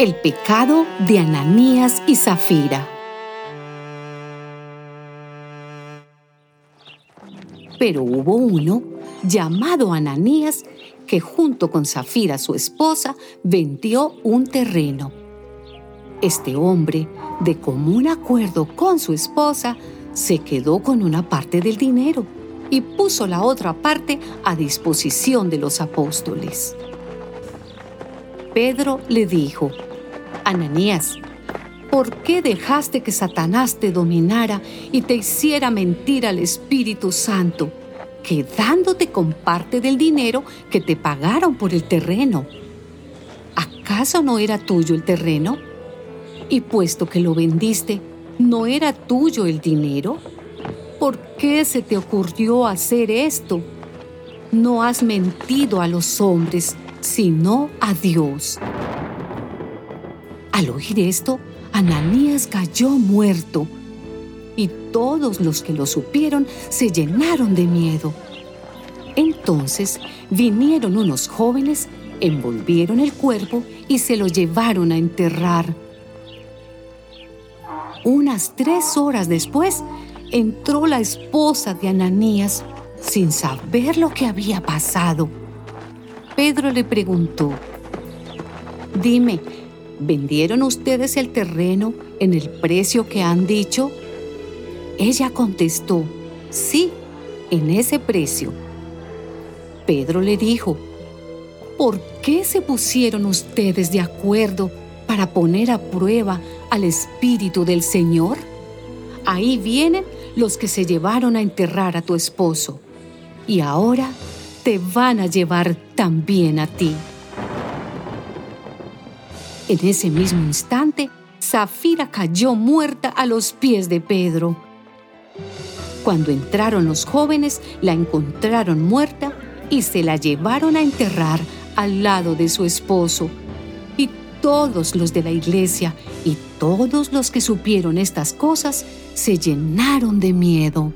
El pecado de Ananías y Zafira. Pero hubo uno llamado Ananías que junto con Zafira, su esposa, vendió un terreno. Este hombre, de común acuerdo con su esposa, se quedó con una parte del dinero y puso la otra parte a disposición de los apóstoles. Pedro le dijo, Ananías, ¿por qué dejaste que Satanás te dominara y te hiciera mentir al Espíritu Santo, quedándote con parte del dinero que te pagaron por el terreno? ¿Acaso no era tuyo el terreno? Y puesto que lo vendiste, ¿no era tuyo el dinero? ¿Por qué se te ocurrió hacer esto? No has mentido a los hombres, sino a Dios. Al oír esto, Ananías cayó muerto y todos los que lo supieron se llenaron de miedo. Entonces vinieron unos jóvenes, envolvieron el cuerpo y se lo llevaron a enterrar. Unas tres horas después, entró la esposa de Ananías sin saber lo que había pasado. Pedro le preguntó, Dime, ¿vendieron ustedes el terreno en el precio que han dicho? Ella contestó, sí, en ese precio. Pedro le dijo, ¿por qué se pusieron ustedes de acuerdo para poner a prueba al Espíritu del Señor? Ahí vienen los que se llevaron a enterrar a tu esposo y ahora te van a llevar también a ti. En ese mismo instante, Zafira cayó muerta a los pies de Pedro. Cuando entraron los jóvenes, la encontraron muerta y se la llevaron a enterrar al lado de su esposo todos los de la iglesia y todos los que supieron estas cosas se llenaron de miedo.